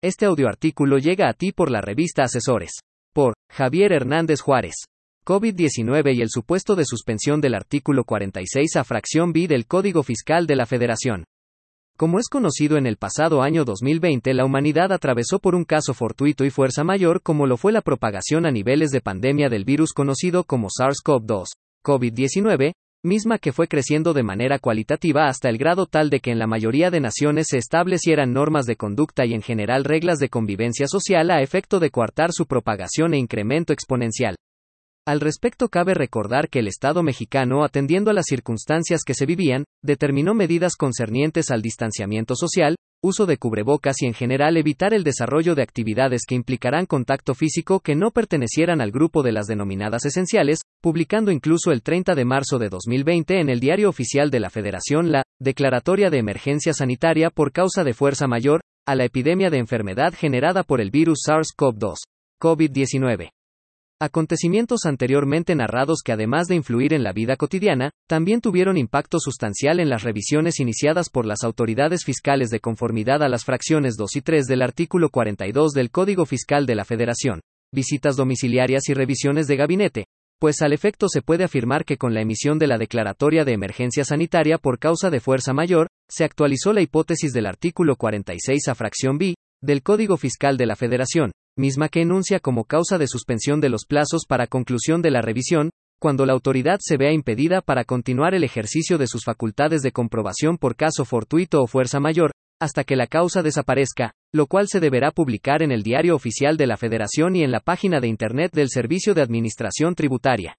Este audioartículo llega a ti por la revista Asesores. Por Javier Hernández Juárez. COVID-19 y el supuesto de suspensión del artículo 46 a fracción B del Código Fiscal de la Federación. Como es conocido en el pasado año 2020, la humanidad atravesó por un caso fortuito y fuerza mayor como lo fue la propagación a niveles de pandemia del virus conocido como SARS-CoV-2, COVID-19, misma que fue creciendo de manera cualitativa hasta el grado tal de que en la mayoría de naciones se establecieran normas de conducta y en general reglas de convivencia social a efecto de coartar su propagación e incremento exponencial. Al respecto cabe recordar que el Estado mexicano, atendiendo a las circunstancias que se vivían, determinó medidas concernientes al distanciamiento social, uso de cubrebocas y en general evitar el desarrollo de actividades que implicarán contacto físico que no pertenecieran al grupo de las denominadas esenciales, publicando incluso el 30 de marzo de 2020 en el Diario Oficial de la Federación la Declaratoria de Emergencia Sanitaria por causa de fuerza mayor a la epidemia de enfermedad generada por el virus SARS-CoV-2, COVID-19. Acontecimientos anteriormente narrados que además de influir en la vida cotidiana, también tuvieron impacto sustancial en las revisiones iniciadas por las autoridades fiscales de conformidad a las fracciones 2 y 3 del artículo 42 del Código Fiscal de la Federación, visitas domiciliarias y revisiones de gabinete, pues al efecto se puede afirmar que con la emisión de la declaratoria de emergencia sanitaria por causa de fuerza mayor, se actualizó la hipótesis del artículo 46 a fracción B, del Código Fiscal de la Federación, misma que enuncia como causa de suspensión de los plazos para conclusión de la revisión, cuando la autoridad se vea impedida para continuar el ejercicio de sus facultades de comprobación por caso fortuito o fuerza mayor, hasta que la causa desaparezca, lo cual se deberá publicar en el Diario Oficial de la Federación y en la página de Internet del Servicio de Administración Tributaria.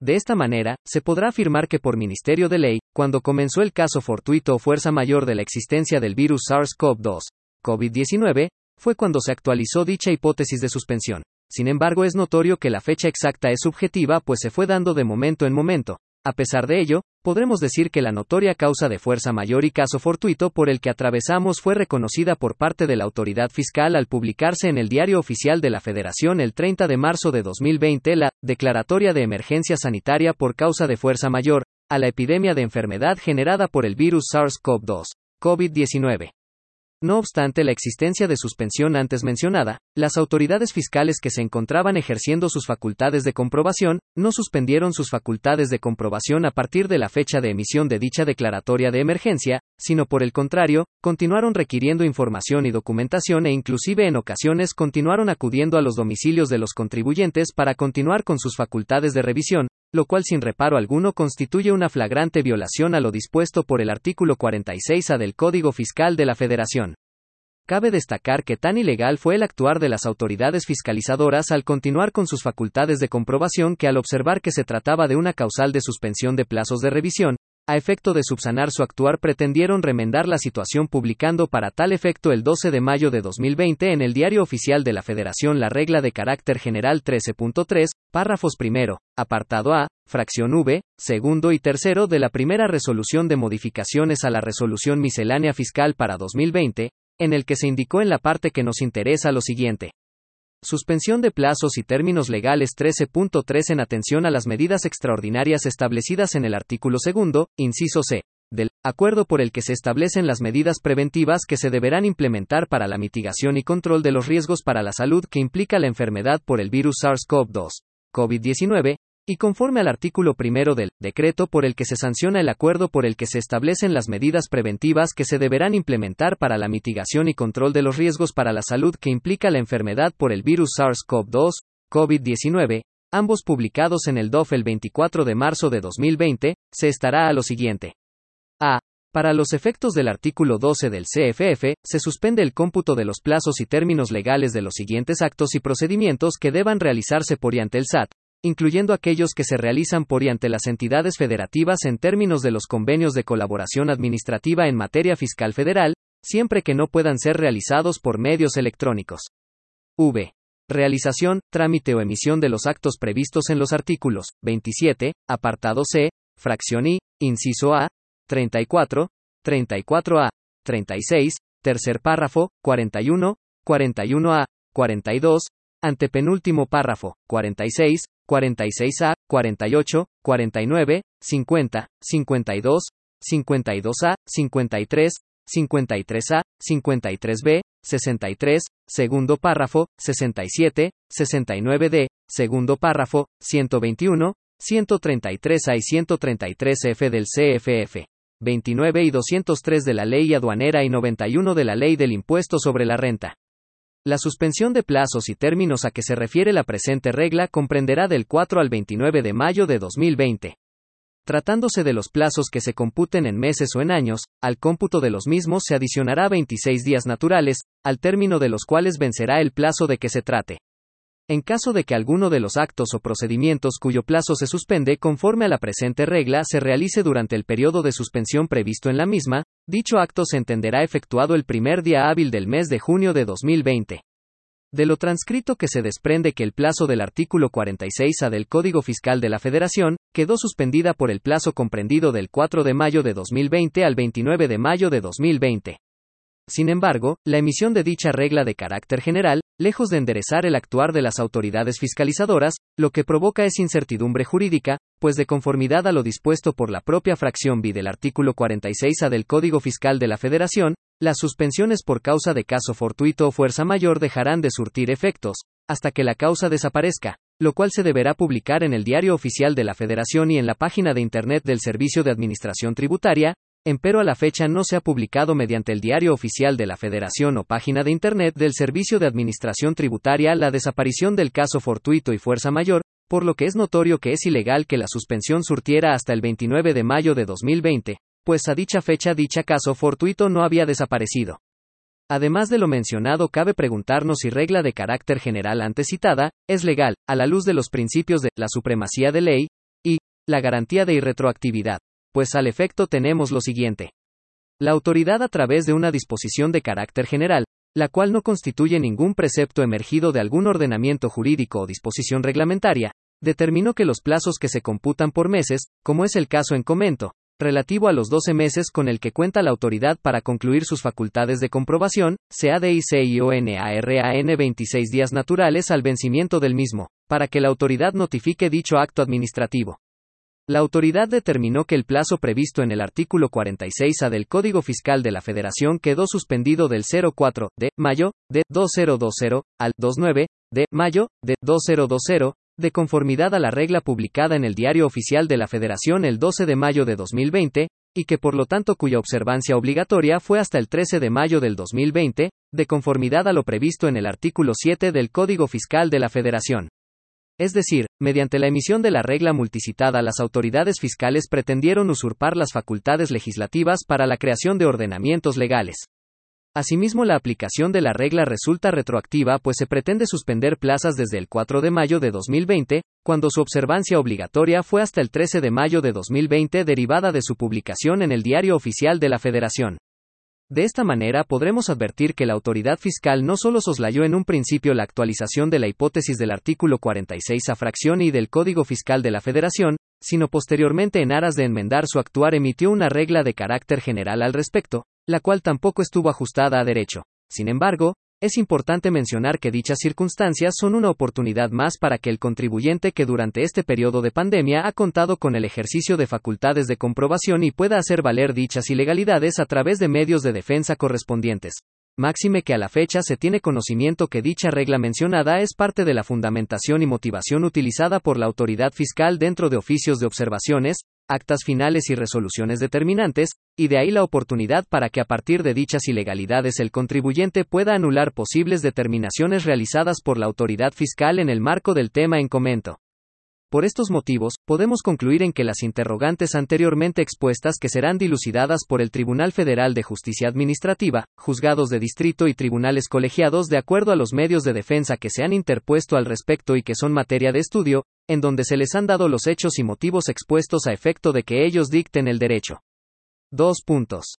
De esta manera, se podrá afirmar que por Ministerio de Ley, cuando comenzó el caso fortuito o fuerza mayor de la existencia del virus SARS-CoV-2, COVID-19, fue cuando se actualizó dicha hipótesis de suspensión. Sin embargo, es notorio que la fecha exacta es subjetiva, pues se fue dando de momento en momento. A pesar de ello, podremos decir que la notoria causa de fuerza mayor y caso fortuito por el que atravesamos fue reconocida por parte de la autoridad fiscal al publicarse en el Diario Oficial de la Federación el 30 de marzo de 2020 la Declaratoria de Emergencia Sanitaria por causa de fuerza mayor a la epidemia de enfermedad generada por el virus SARS-CoV-2, COVID-19. No obstante la existencia de suspensión antes mencionada, las autoridades fiscales que se encontraban ejerciendo sus facultades de comprobación, no suspendieron sus facultades de comprobación a partir de la fecha de emisión de dicha declaratoria de emergencia, sino por el contrario, continuaron requiriendo información y documentación e inclusive en ocasiones continuaron acudiendo a los domicilios de los contribuyentes para continuar con sus facultades de revisión, lo cual sin reparo alguno constituye una flagrante violación a lo dispuesto por el artículo 46A del Código Fiscal de la Federación. Cabe destacar que tan ilegal fue el actuar de las autoridades fiscalizadoras al continuar con sus facultades de comprobación que al observar que se trataba de una causal de suspensión de plazos de revisión, a efecto de subsanar su actuar pretendieron remendar la situación publicando para tal efecto el 12 de mayo de 2020 en el Diario Oficial de la Federación la regla de carácter general 13.3, párrafos primero, apartado A, fracción V, segundo y tercero de la primera resolución de modificaciones a la resolución miscelánea fiscal para 2020, en el que se indicó en la parte que nos interesa lo siguiente. Suspensión de plazos y términos legales 13.3 en atención a las medidas extraordinarias establecidas en el artículo segundo, inciso C, del acuerdo por el que se establecen las medidas preventivas que se deberán implementar para la mitigación y control de los riesgos para la salud que implica la enfermedad por el virus SARS-CoV-2, COVID-19, y conforme al artículo primero del decreto por el que se sanciona el acuerdo por el que se establecen las medidas preventivas que se deberán implementar para la mitigación y control de los riesgos para la salud que implica la enfermedad por el virus SARS-CoV-2, COVID-19, ambos publicados en el DOF el 24 de marzo de 2020, se estará a lo siguiente. A. Para los efectos del artículo 12 del CFF, se suspende el cómputo de los plazos y términos legales de los siguientes actos y procedimientos que deban realizarse por y ante el SAT, incluyendo aquellos que se realizan por y ante las entidades federativas en términos de los convenios de colaboración administrativa en materia fiscal federal, siempre que no puedan ser realizados por medios electrónicos. V. Realización, trámite o emisión de los actos previstos en los artículos 27, apartado C, fracción I, inciso A, 34, 34A, 36, tercer párrafo, 41, 41A, 42, antepenúltimo párrafo, 46, 46A, 48, 49, 50, 52, 52A, 53, 53A, 53B, 63, segundo párrafo, 67, 69d, segundo párrafo, 121, 133A y 133F del CFF. 29 y 203 de la Ley Aduanera y 91 de la Ley del Impuesto sobre la Renta. La suspensión de plazos y términos a que se refiere la presente regla comprenderá del 4 al 29 de mayo de 2020. Tratándose de los plazos que se computen en meses o en años, al cómputo de los mismos se adicionará 26 días naturales, al término de los cuales vencerá el plazo de que se trate. En caso de que alguno de los actos o procedimientos cuyo plazo se suspende conforme a la presente regla se realice durante el periodo de suspensión previsto en la misma, dicho acto se entenderá efectuado el primer día hábil del mes de junio de 2020. De lo transcrito que se desprende que el plazo del artículo 46A del Código Fiscal de la Federación quedó suspendida por el plazo comprendido del 4 de mayo de 2020 al 29 de mayo de 2020. Sin embargo, la emisión de dicha regla de carácter general, lejos de enderezar el actuar de las autoridades fiscalizadoras, lo que provoca es incertidumbre jurídica, pues de conformidad a lo dispuesto por la propia fracción B del artículo 46A del Código Fiscal de la Federación, las suspensiones por causa de caso fortuito o fuerza mayor dejarán de surtir efectos, hasta que la causa desaparezca, lo cual se deberá publicar en el Diario Oficial de la Federación y en la página de Internet del Servicio de Administración Tributaria, empero a la fecha no se ha publicado mediante el diario oficial de la Federación o página de Internet del Servicio de Administración Tributaria la desaparición del caso fortuito y fuerza mayor, por lo que es notorio que es ilegal que la suspensión surtiera hasta el 29 de mayo de 2020, pues a dicha fecha dicha caso fortuito no había desaparecido. Además de lo mencionado, cabe preguntarnos si regla de carácter general antes citada, es legal, a la luz de los principios de la supremacía de ley y la garantía de irretroactividad pues al efecto tenemos lo siguiente. La autoridad a través de una disposición de carácter general, la cual no constituye ningún precepto emergido de algún ordenamiento jurídico o disposición reglamentaria, determinó que los plazos que se computan por meses, como es el caso en comento, relativo a los 12 meses con el que cuenta la autoridad para concluir sus facultades de comprobación, CADICIONARAN 26 días naturales al vencimiento del mismo, para que la autoridad notifique dicho acto administrativo. La autoridad determinó que el plazo previsto en el artículo 46A del Código Fiscal de la Federación quedó suspendido del 04 de mayo de 2020 al 29 de mayo de 2020, de conformidad a la regla publicada en el Diario Oficial de la Federación el 12 de mayo de 2020, y que por lo tanto cuya observancia obligatoria fue hasta el 13 de mayo del 2020, de conformidad a lo previsto en el artículo 7 del Código Fiscal de la Federación. Es decir, mediante la emisión de la regla multicitada las autoridades fiscales pretendieron usurpar las facultades legislativas para la creación de ordenamientos legales. Asimismo, la aplicación de la regla resulta retroactiva pues se pretende suspender plazas desde el 4 de mayo de 2020, cuando su observancia obligatoria fue hasta el 13 de mayo de 2020 derivada de su publicación en el Diario Oficial de la Federación. De esta manera podremos advertir que la autoridad fiscal no solo soslayó en un principio la actualización de la hipótesis del artículo 46 a fracción y del Código Fiscal de la Federación, sino posteriormente en aras de enmendar su actuar emitió una regla de carácter general al respecto, la cual tampoco estuvo ajustada a derecho. Sin embargo, es importante mencionar que dichas circunstancias son una oportunidad más para que el contribuyente que durante este periodo de pandemia ha contado con el ejercicio de facultades de comprobación y pueda hacer valer dichas ilegalidades a través de medios de defensa correspondientes. Máxime que a la fecha se tiene conocimiento que dicha regla mencionada es parte de la fundamentación y motivación utilizada por la autoridad fiscal dentro de oficios de observaciones, actas finales y resoluciones determinantes, y de ahí la oportunidad para que a partir de dichas ilegalidades el contribuyente pueda anular posibles determinaciones realizadas por la autoridad fiscal en el marco del tema en comento. Por estos motivos, podemos concluir en que las interrogantes anteriormente expuestas que serán dilucidadas por el Tribunal Federal de Justicia Administrativa, juzgados de distrito y tribunales colegiados de acuerdo a los medios de defensa que se han interpuesto al respecto y que son materia de estudio, en donde se les han dado los hechos y motivos expuestos a efecto de que ellos dicten el derecho. Dos puntos.